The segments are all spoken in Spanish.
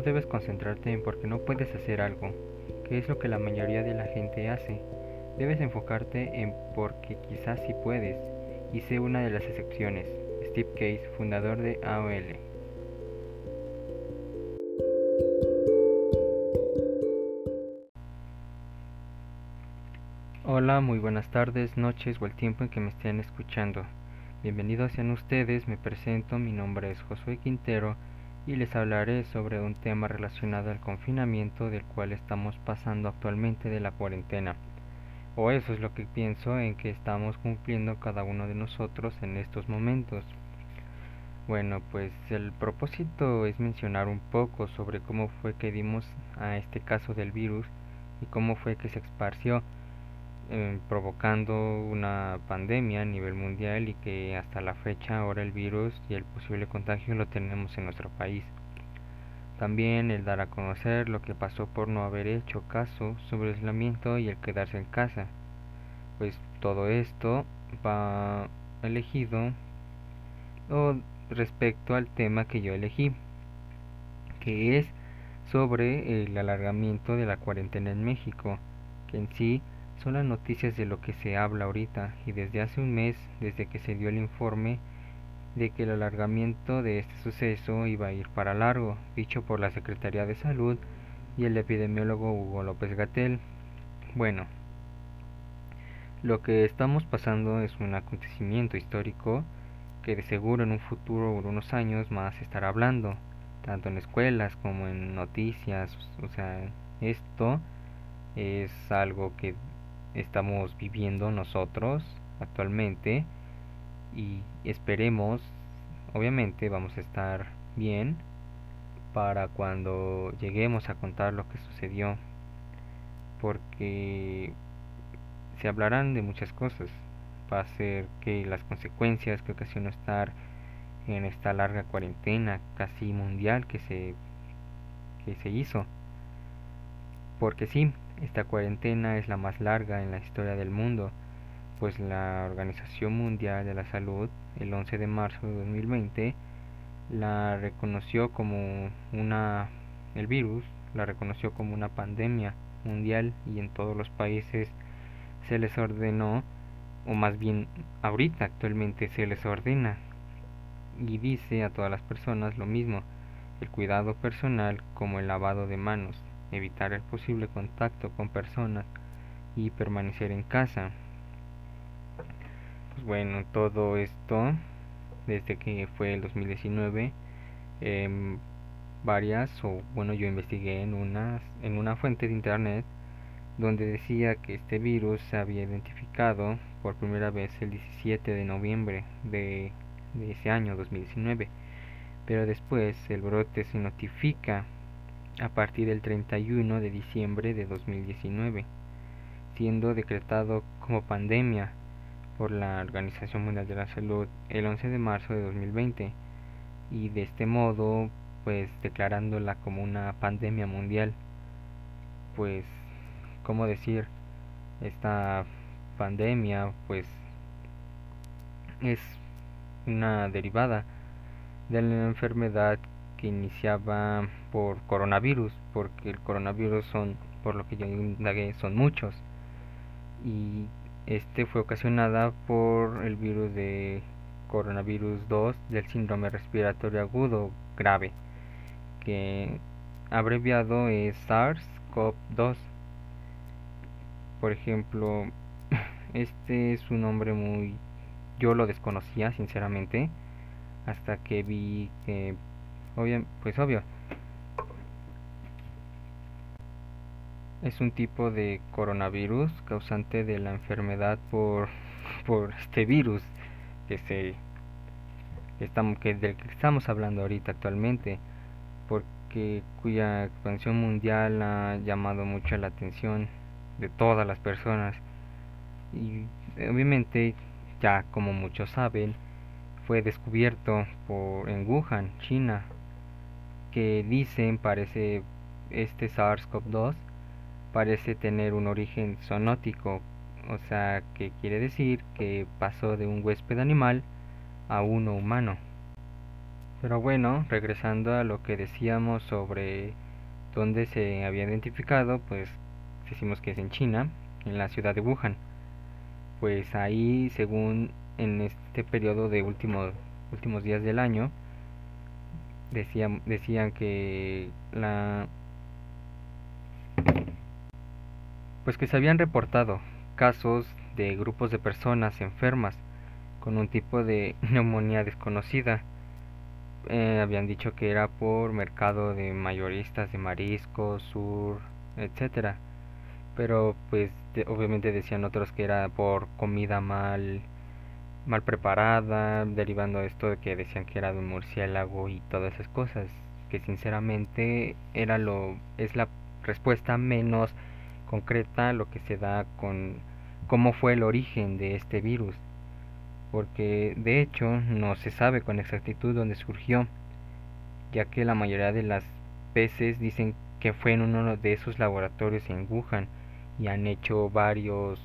no debes concentrarte en por qué no puedes hacer algo, que es lo que la mayoría de la gente hace. Debes enfocarte en porque quizás sí puedes, y sé una de las excepciones. Steve Case, fundador de AOL. Hola, muy buenas tardes, noches o el tiempo en que me estén escuchando. Bienvenidos sean ustedes, me presento, mi nombre es Josué Quintero y les hablaré sobre un tema relacionado al confinamiento del cual estamos pasando actualmente de la cuarentena. O eso es lo que pienso en que estamos cumpliendo cada uno de nosotros en estos momentos. Bueno, pues el propósito es mencionar un poco sobre cómo fue que dimos a este caso del virus y cómo fue que se esparció eh, provocando una pandemia a nivel mundial y que hasta la fecha ahora el virus y el posible contagio lo tenemos en nuestro país. También el dar a conocer lo que pasó por no haber hecho caso sobre el aislamiento y el quedarse en casa. Pues todo esto va elegido o respecto al tema que yo elegí, que es sobre el alargamiento de la cuarentena en México, que en sí son las noticias de lo que se habla ahorita y desde hace un mes, desde que se dio el informe de que el alargamiento de este suceso iba a ir para largo, dicho por la Secretaría de Salud y el epidemiólogo Hugo López Gatel. Bueno, lo que estamos pasando es un acontecimiento histórico que de seguro en un futuro o unos años más estará hablando, tanto en escuelas como en noticias, o sea, esto es algo que estamos viviendo nosotros actualmente y esperemos, obviamente vamos a estar bien para cuando lleguemos a contar lo que sucedió, porque se hablarán de muchas cosas, va a ser que las consecuencias que ocasionó estar en esta larga cuarentena casi mundial que se que se hizo. Porque sí esta cuarentena es la más larga en la historia del mundo pues la Organización Mundial de la Salud el 11 de marzo de 2020 la reconoció como una el virus la reconoció como una pandemia mundial y en todos los países se les ordenó o más bien ahorita actualmente se les ordena y dice a todas las personas lo mismo el cuidado personal como el lavado de manos evitar el posible contacto con personas y permanecer en casa. Pues bueno, todo esto, desde que fue el 2019, em, varias, o bueno, yo investigué en, unas, en una fuente de internet donde decía que este virus se había identificado por primera vez el 17 de noviembre de, de ese año 2019, pero después el brote se notifica a partir del 31 de diciembre de 2019, siendo decretado como pandemia por la Organización Mundial de la Salud el 11 de marzo de 2020 y de este modo pues declarándola como una pandemia mundial. Pues cómo decir esta pandemia pues es una derivada de la enfermedad que iniciaba por coronavirus porque el coronavirus son por lo que yo indagué son muchos y este fue ocasionada por el virus de coronavirus 2 del síndrome respiratorio agudo grave, que abreviado es SARS-CoV-2. Por ejemplo, este es un nombre muy... Yo lo desconocía, sinceramente, hasta que vi que... pues obvio, es un tipo de coronavirus causante de la enfermedad por, por este virus que se estamos que del que estamos hablando ahorita actualmente porque cuya expansión mundial ha llamado mucho la atención de todas las personas. Y obviamente ya como muchos saben fue descubierto por en Wuhan, China, que dicen parece este SARS-CoV-2 parece tener un origen zoonótico, o sea que quiere decir que pasó de un huésped animal a uno humano. Pero bueno, regresando a lo que decíamos sobre dónde se había identificado, pues decimos que es en China, en la ciudad de Wuhan. Pues ahí, según en este periodo de últimos últimos días del año, decían, decían que la pues que se habían reportado casos de grupos de personas enfermas con un tipo de neumonía desconocida. Eh, habían dicho que era por mercado de mayoristas de mariscos, sur, etcétera. Pero pues obviamente decían otros que era por comida mal mal preparada, derivando esto de que decían que era de un murciélago y todas esas cosas, que sinceramente era lo es la respuesta menos concreta lo que se da con cómo fue el origen de este virus, porque de hecho no se sabe con exactitud dónde surgió, ya que la mayoría de las veces dicen que fue en uno de esos laboratorios en Wuhan y han hecho varios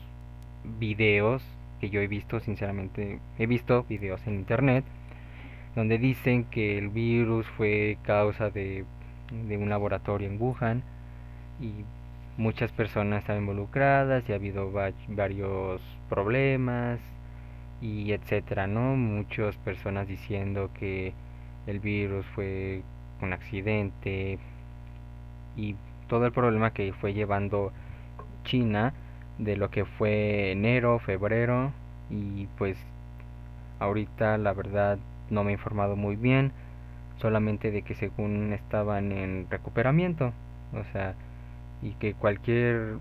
videos que yo he visto, sinceramente, he visto videos en internet donde dicen que el virus fue causa de, de un laboratorio en Wuhan y muchas personas están involucradas y ha habido varios problemas y etcétera, ¿no? Muchas personas diciendo que el virus fue un accidente y todo el problema que fue llevando China de lo que fue enero, febrero y pues ahorita la verdad no me he informado muy bien, solamente de que según estaban en recuperamiento, o sea, y que cualquier,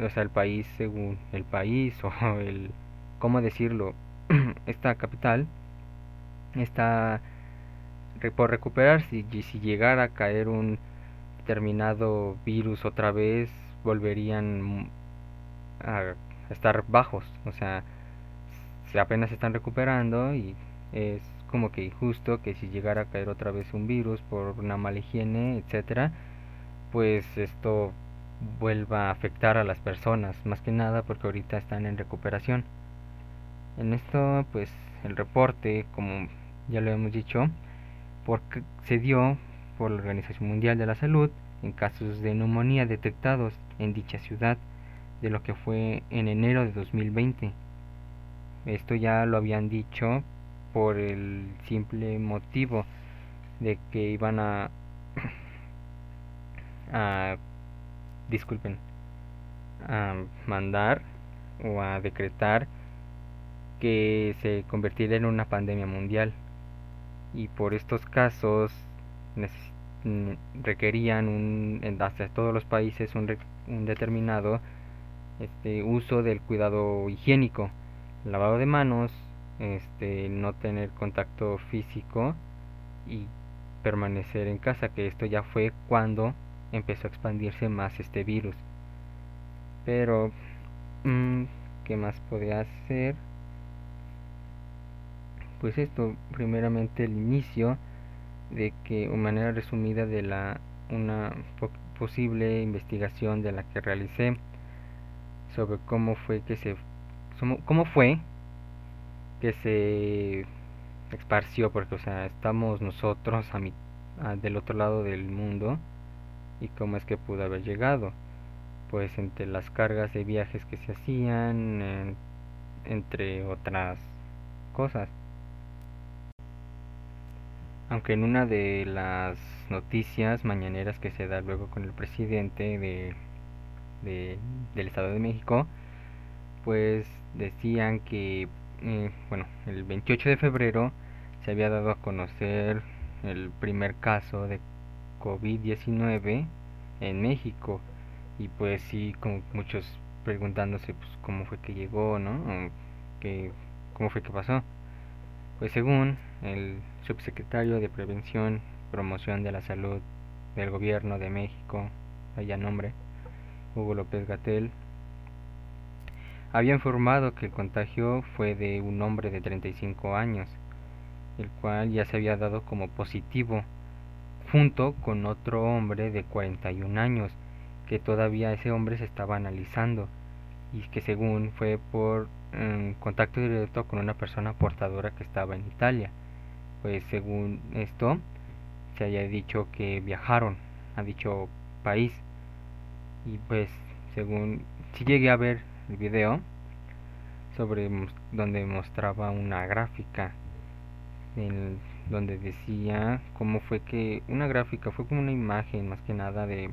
o sea, el país según el país o el, ¿cómo decirlo? esta capital está por recuperarse y si llegara a caer un determinado virus otra vez volverían a estar bajos, o sea, se apenas están recuperando y es como que injusto que si llegara a caer otra vez un virus por una mala higiene, etcétera, pues esto vuelva a afectar a las personas, más que nada porque ahorita están en recuperación. En esto, pues el reporte, como ya lo hemos dicho, porque se dio por la Organización Mundial de la Salud en casos de neumonía detectados en dicha ciudad de lo que fue en enero de 2020. Esto ya lo habían dicho por el simple motivo de que iban a a disculpen a mandar o a decretar que se convirtiera en una pandemia mundial y por estos casos requerían un, hasta todos los países un, un determinado este, uso del cuidado higiénico, lavado de manos, este, no tener contacto físico y permanecer en casa, que esto ya fue cuando empezó a expandirse más este virus. Pero, mm, ¿qué más podía hacer? Pues esto, primeramente el inicio de que, de manera resumida, de la una posible investigación de la que realicé sobre cómo fue que se cómo fue que se esparció porque o sea estamos nosotros a, del otro lado del mundo y cómo es que pudo haber llegado. Pues entre las cargas de viajes que se hacían entre otras cosas. Aunque en una de las noticias mañaneras que se da luego con el presidente de del Estado de México, pues decían que, eh, bueno, el 28 de febrero se había dado a conocer el primer caso de COVID-19 en México y pues sí, como muchos preguntándose pues cómo fue que llegó, ¿no? ¿Cómo fue que pasó? Pues según el subsecretario de Prevención Promoción de la Salud del Gobierno de México, allá nombre, Hugo López Gatel, había informado que el contagio fue de un hombre de 35 años, el cual ya se había dado como positivo, junto con otro hombre de 41 años, que todavía ese hombre se estaba analizando y que según fue por mm, contacto directo con una persona portadora que estaba en Italia. pues según esto se haya dicho que viajaron a dicho país y pues según si llegué a ver el video sobre donde mostraba una gráfica en donde decía cómo fue que una gráfica fue como una imagen más que nada de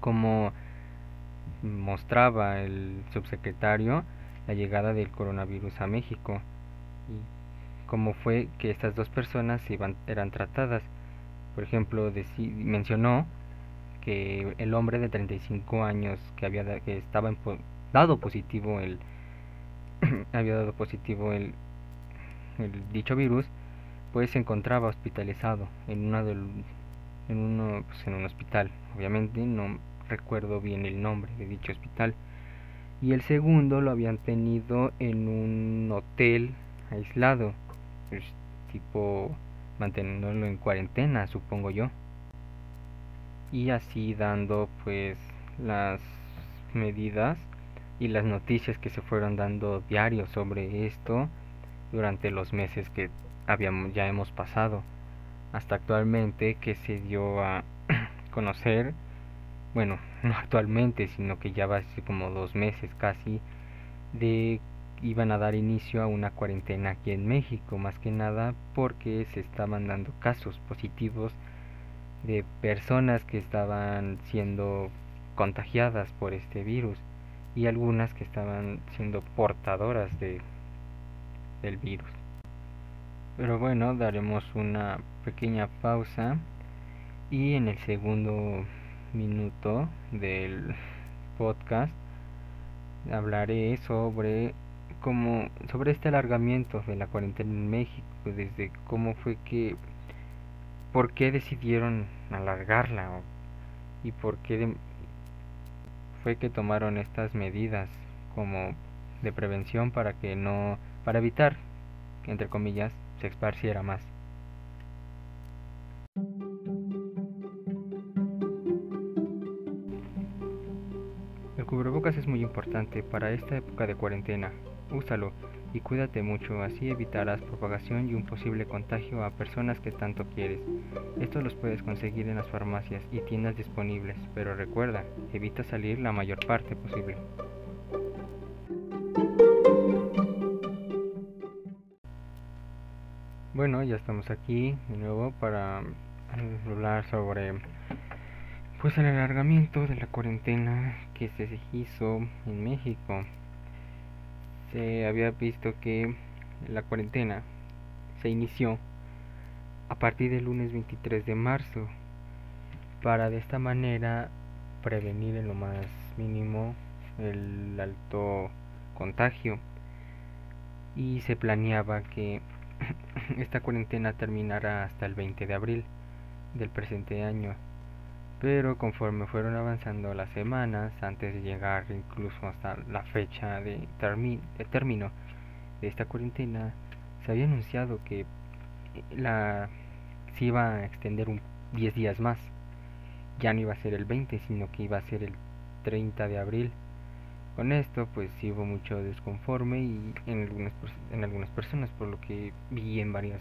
cómo mostraba el subsecretario la llegada del coronavirus a México y cómo fue que estas dos personas iban, eran tratadas. Por ejemplo, mencionó que el hombre de 35 años que había que estaba dado positivo el había dado positivo el, el dicho virus pues se encontraba hospitalizado en una del, en uno pues, en un hospital. Obviamente no recuerdo bien el nombre de dicho hospital. Y el segundo lo habían tenido en un hotel aislado pues, tipo manteniéndolo en cuarentena supongo yo y así dando pues las medidas y las noticias que se fueron dando diario sobre esto durante los meses que habíamos ya hemos pasado. Hasta actualmente que se dio a conocer bueno no actualmente sino que ya va a como dos meses casi de iban a dar inicio a una cuarentena aquí en México más que nada porque se estaban dando casos positivos de personas que estaban siendo contagiadas por este virus y algunas que estaban siendo portadoras de del virus. Pero bueno, daremos una pequeña pausa y en el segundo minuto del podcast hablaré sobre cómo sobre este alargamiento de la cuarentena en México, desde cómo fue que por qué decidieron alargarla y por qué fue que tomaron estas medidas como de prevención para que no para evitar que entre comillas se esparciera más. El cubrebocas es muy importante para esta época de cuarentena. Úsalo y cuídate mucho, así evitarás propagación y un posible contagio a personas que tanto quieres. Esto los puedes conseguir en las farmacias y tiendas disponibles, pero recuerda, evita salir la mayor parte posible. Bueno, ya estamos aquí de nuevo para hablar sobre pues el alargamiento de la cuarentena que se hizo en México se había visto que la cuarentena se inició a partir del lunes 23 de marzo para de esta manera prevenir en lo más mínimo el alto contagio. Y se planeaba que esta cuarentena terminara hasta el 20 de abril del presente año pero conforme fueron avanzando las semanas, antes de llegar incluso hasta la fecha de, término de esta cuarentena, se había anunciado que la se iba a extender un 10 días más. Ya no iba a ser el 20, sino que iba a ser el 30 de abril. Con esto, pues hubo mucho desconforme y en algunas, en algunas personas, por lo que vi en varias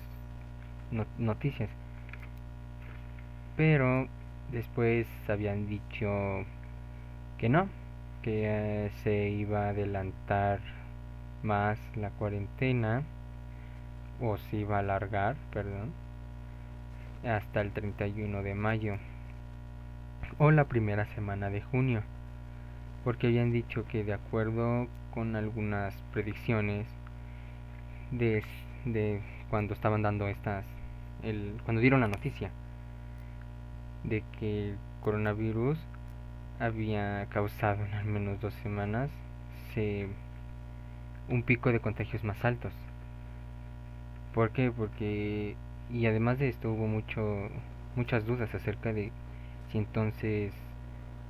noticias. Pero Después habían dicho que no, que eh, se iba a adelantar más la cuarentena o se iba a alargar, perdón, hasta el 31 de mayo o la primera semana de junio, porque habían dicho que de acuerdo con algunas predicciones de, de cuando estaban dando estas, el, cuando dieron la noticia, de que el coronavirus había causado en al menos dos semanas se, un pico de contagios más altos. ¿Por qué? Porque y además de esto hubo mucho muchas dudas acerca de si entonces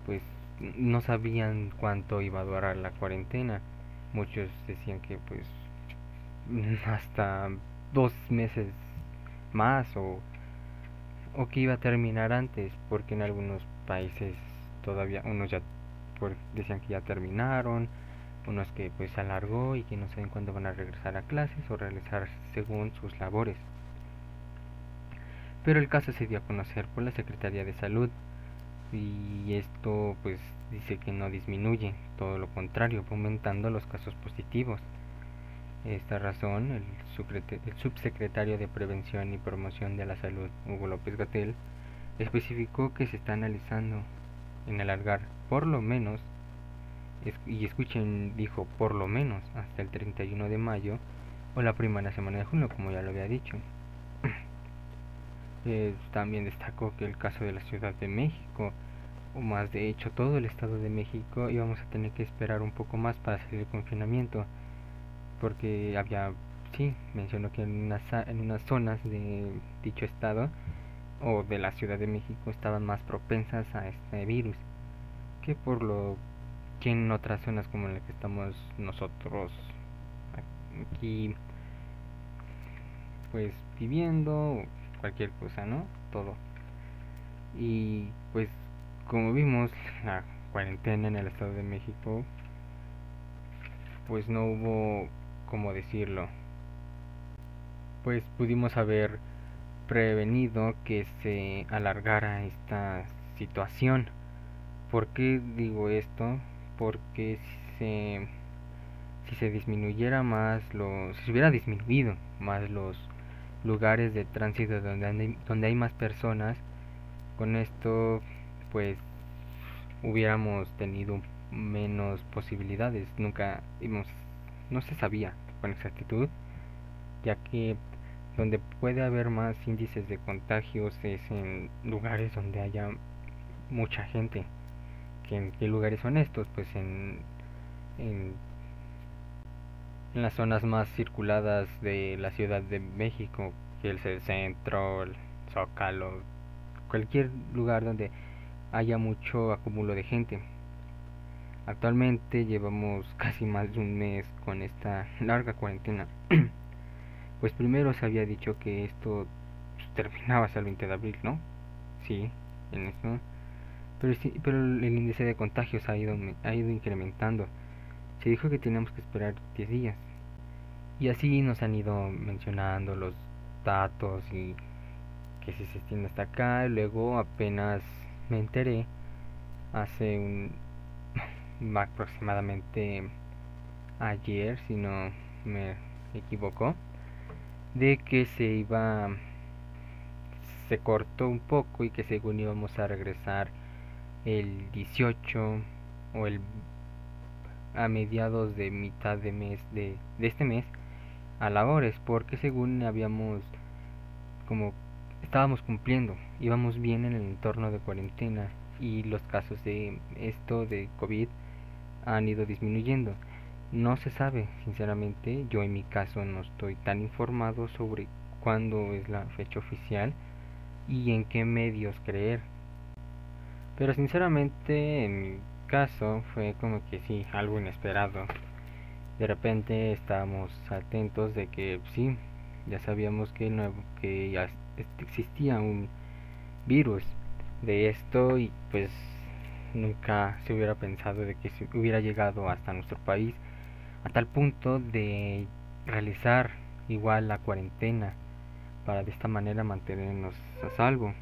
pues no sabían cuánto iba a durar la cuarentena. Muchos decían que pues hasta dos meses más o o que iba a terminar antes, porque en algunos países todavía unos ya decían que ya terminaron, unos que pues alargó y que no saben cuándo van a regresar a clases o realizar según sus labores. Pero el caso se dio a conocer por la Secretaría de Salud y esto pues dice que no disminuye, todo lo contrario, aumentando los casos positivos. Esta razón, el, subsecretario de Prevención y Promoción de la Salud, Hugo López Gatel, especificó que se está analizando en alargar por lo menos, y escuchen, dijo por lo menos hasta el 31 de mayo o la primera semana de junio, como ya lo había dicho. Eh, también destacó que el caso de la Ciudad de México, o más de hecho todo el Estado de México, íbamos a tener que esperar un poco más para salir del confinamiento, porque había, sí, mencionó que en unas, en unas zonas de dicho estado o de la Ciudad de México estaban más propensas a este virus que por lo que en otras zonas como en la que estamos nosotros aquí pues viviendo cualquier cosa, ¿no? Todo. Y pues como vimos la cuarentena en el Estado de México pues no hubo como decirlo pues pudimos haber prevenido que se alargara esta situación. ¿Por qué digo esto? Porque si se, si se disminuyera más los, si se hubiera disminuido más los lugares de tránsito donde donde hay más personas, con esto pues hubiéramos tenido menos posibilidades. Nunca no se sabía con exactitud, ya que donde puede haber más índices de contagios es en lugares donde haya mucha gente. ¿En qué lugares son estos? Pues en, en, en las zonas más circuladas de la Ciudad de México, que es el centro, el Zócalo, cualquier lugar donde haya mucho acumulo de gente. Actualmente llevamos casi más de un mes con esta larga cuarentena. Pues primero se había dicho que esto terminaba hasta el 20 de abril, ¿no? Sí, en esto. Pero, pero el índice de contagios ha ido, ha ido incrementando. Se dijo que teníamos que esperar 10 días. Y así nos han ido mencionando los datos y que si se extiende hasta acá. Luego apenas me enteré hace un aproximadamente ayer, si no me equivoco de que se iba se cortó un poco y que según íbamos a regresar el 18 o el a mediados de mitad de mes de, de este mes a labores porque según habíamos como estábamos cumpliendo íbamos bien en el entorno de cuarentena y los casos de esto de COVID han ido disminuyendo no se sabe, sinceramente, yo en mi caso no estoy tan informado sobre cuándo es la fecha oficial y en qué medios creer. Pero sinceramente en mi caso fue como que sí, algo inesperado. De repente estábamos atentos de que sí, ya sabíamos que, no, que ya existía un virus de esto y pues nunca se hubiera pensado de que se hubiera llegado hasta nuestro país a tal punto de realizar igual la cuarentena para de esta manera mantenernos a salvo.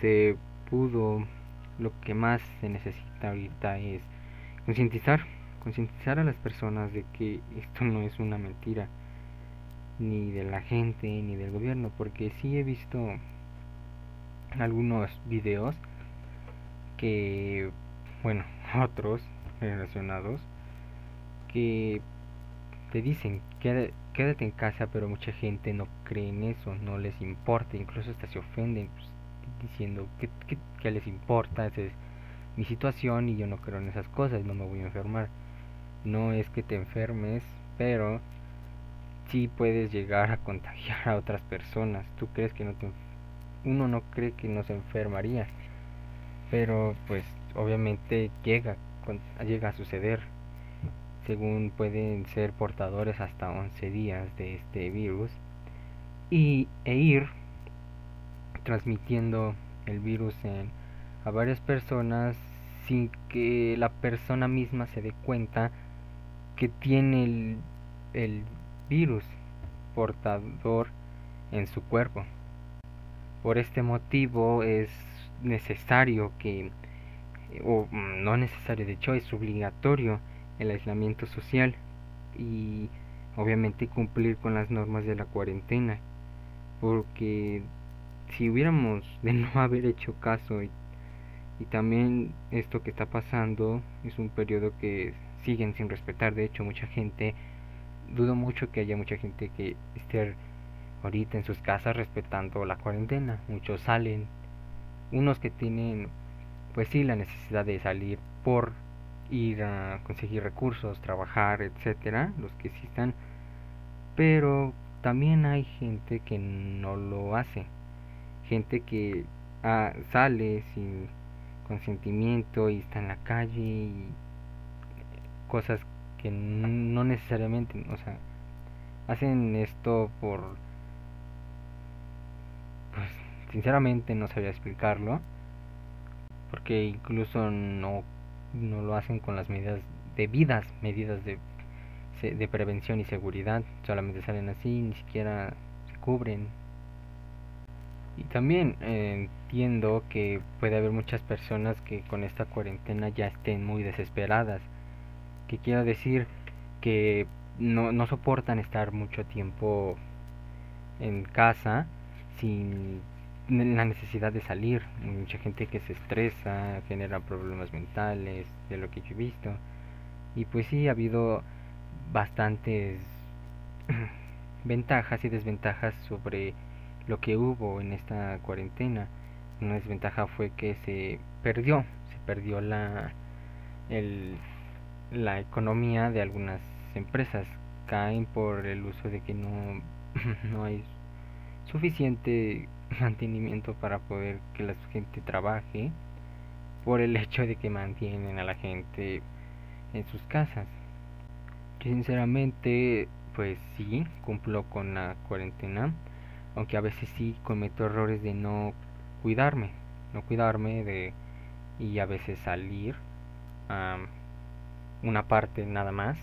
Se pudo, lo que más se necesita ahorita es concientizar, concientizar a las personas de que esto no es una mentira, ni de la gente, ni del gobierno, porque sí he visto algunos videos que, bueno, otros relacionados, que te dicen quédate en casa, pero mucha gente no cree en eso, no les importa, incluso hasta se ofenden pues, diciendo que, que, les importa, esa es mi situación y yo no creo en esas cosas, no me voy a enfermar. No es que te enfermes, pero sí puedes llegar a contagiar a otras personas. Tú crees que no te uno no cree que no se enfermaría, pero pues obviamente llega llega a suceder según pueden ser portadores hasta 11 días de este virus y, e ir transmitiendo el virus en, a varias personas sin que la persona misma se dé cuenta que tiene el, el virus portador en su cuerpo. Por este motivo es necesario que, o mm, no necesario, de hecho es obligatorio el aislamiento social y obviamente cumplir con las normas de la cuarentena. Porque si hubiéramos de no haber hecho caso y también esto que está pasando es un periodo que siguen sin respetar, de hecho mucha gente, dudo mucho que haya mucha gente que esté ahorita en sus casas respetando la cuarentena. Muchos salen, unos que tienen, pues sí, la necesidad de salir por ir a conseguir recursos, trabajar, etcétera, los que sí están, pero también hay gente que no lo hace, gente que ah, sale sin consentimiento y está en la calle y cosas que no necesariamente, o sea, hacen esto por sinceramente no sabía explicarlo porque incluso no no lo hacen con las medidas debidas medidas de de prevención y seguridad solamente salen así ni siquiera se cubren. Y también eh, entiendo que puede haber muchas personas que con esta cuarentena ya estén muy desesperadas que quiero decir que no, no soportan estar mucho tiempo en casa sin la necesidad de salir. Mucha gente que se estresa, genera problemas mentales, de lo que yo he visto. Y pues sí, ha habido bastantes ventajas y desventajas sobre lo que hubo en esta cuarentena. Una desventaja fue que se perdió, se perdió la, el, la economía de algunas empresas. Caen por el uso de que no, no hay suficiente mantenimiento para poder que la gente trabaje por el hecho de que mantienen a la gente en sus casas. Sinceramente pues sí cumplo con la cuarentena, aunque a veces sí cometo errores de no cuidarme, no cuidarme de y a veces salir a una parte nada más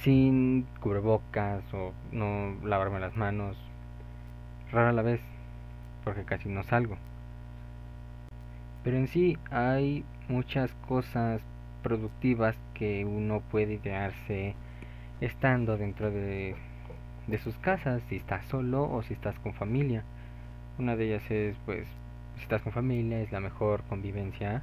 sin cubrebocas o no lavarme las manos rara la vez, porque casi no salgo. Pero en sí hay muchas cosas productivas que uno puede idearse estando dentro de, sus casas, si estás solo o si estás con familia. Una de ellas es, pues, si estás con familia es la mejor convivencia.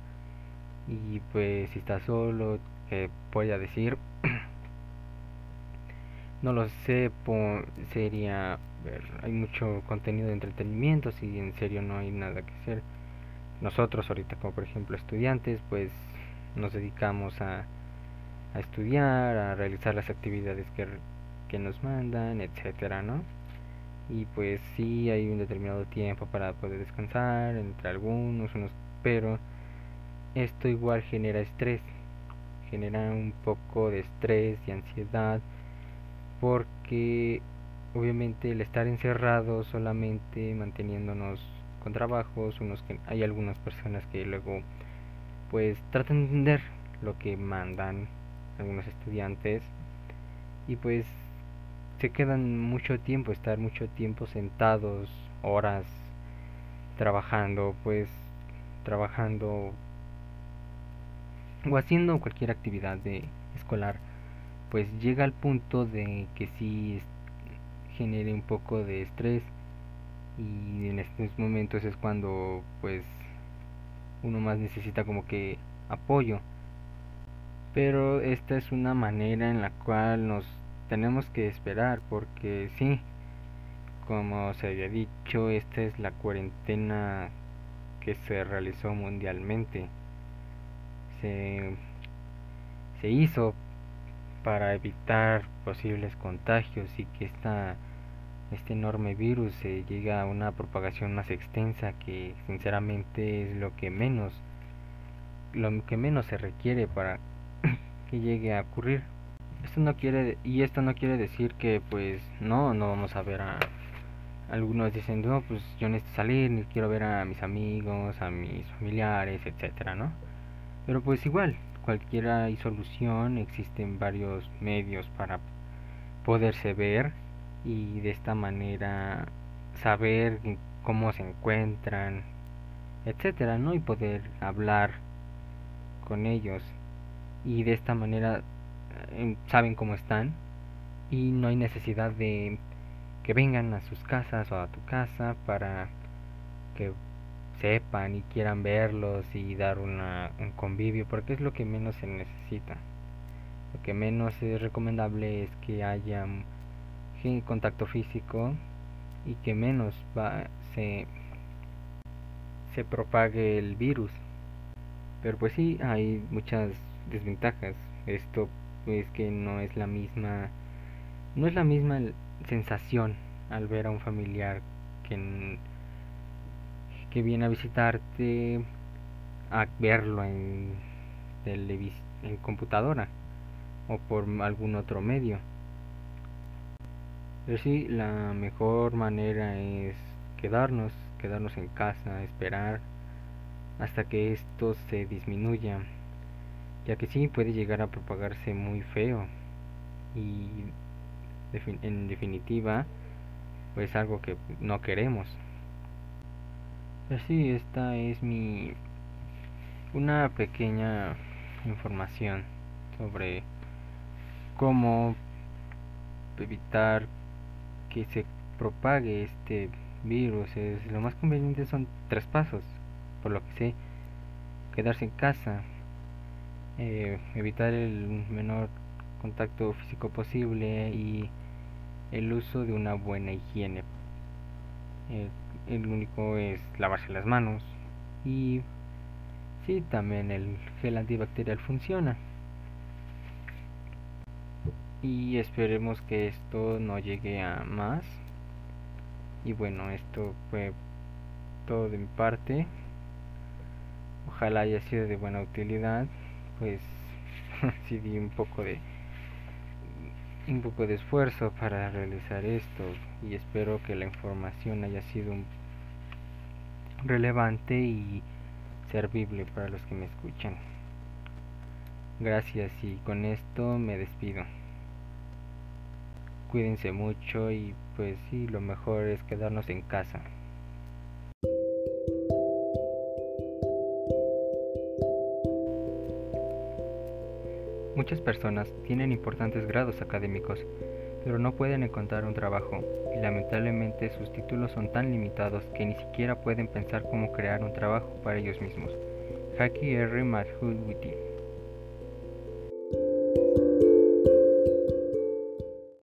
Y pues si estás solo, que voy a decir, no lo sé, sería hay mucho contenido de entretenimiento, si en serio no hay nada que hacer. Nosotros ahorita como por ejemplo estudiantes, pues nos dedicamos a, a estudiar, a realizar las actividades que, que nos mandan, etcétera, ¿no? Y pues sí hay un determinado tiempo para poder descansar entre algunos, unos, pero esto igual genera estrés, genera un poco de estrés y ansiedad porque obviamente el estar encerrado solamente manteniéndonos con trabajos, unos que hay algunas personas que luego pues tratan de entender lo que mandan algunos estudiantes. Y pues se quedan mucho tiempo, estar mucho tiempo sentados, horas trabajando, pues trabajando o haciendo cualquier actividad de escolar, pues llega al punto de que si genere un poco de estrés. Y en estos momentos es cuando pues uno más necesita como que apoyo. Pero esta es una manera en la cual nos tenemos que esperar porque sí como se había dicho esta es la cuarentena que se realizó mundialmente. Se, se hizo para evitar posibles contagios y que esta este enorme virus se llega a una propagación más extensa que sinceramente es lo que menos lo que menos se requiere para que llegue a ocurrir. Esto no quiere y esto no quiere decir que pues no no vamos a ver a algunos dicen no pues yo necesito salir quiero ver a mis amigos a mis familiares etcétera no pero pues igual cualquiera hay solución, existen varios medios para poderse ver y de esta manera saber cómo se encuentran, etcétera, ¿no? Y poder hablar con ellos y de esta manera eh, saben cómo están y no hay necesidad de que vengan a sus casas o a tu casa para que sepan y quieran verlos y dar una, un convivio porque es lo que menos se necesita lo que menos es recomendable es que haya contacto físico y que menos va, se, se propague el virus pero pues sí hay muchas desventajas esto es que no es la misma no es la misma sensación al ver a un familiar que, que viene a visitarte a verlo en, en computadora o por algún otro medio. Pero sí, la mejor manera es quedarnos, quedarnos en casa, esperar hasta que esto se disminuya, ya que sí puede llegar a propagarse muy feo y en definitiva pues algo que no queremos. Pero sí, esta es mi una pequeña información sobre cómo evitar que se propague este virus. Es, lo más conveniente son tres pasos, por lo que sé, quedarse en casa, eh, evitar el menor contacto físico posible y el uso de una buena higiene. El único es lavarse las manos y sí, también el gel antibacterial funciona. Y esperemos que esto no llegue a más. Y bueno, esto fue todo de mi parte. Ojalá haya sido de buena utilidad. Pues sí di un poco de un poco de esfuerzo para realizar esto y espero que la información haya sido relevante y servible para los que me escuchan. Gracias y con esto me despido. Cuídense mucho y pues sí, lo mejor es quedarnos en casa. Muchas personas tienen importantes grados académicos, pero no pueden encontrar un trabajo, y lamentablemente sus títulos son tan limitados que ni siquiera pueden pensar cómo crear un trabajo para ellos mismos. Haki R. Madhulwiti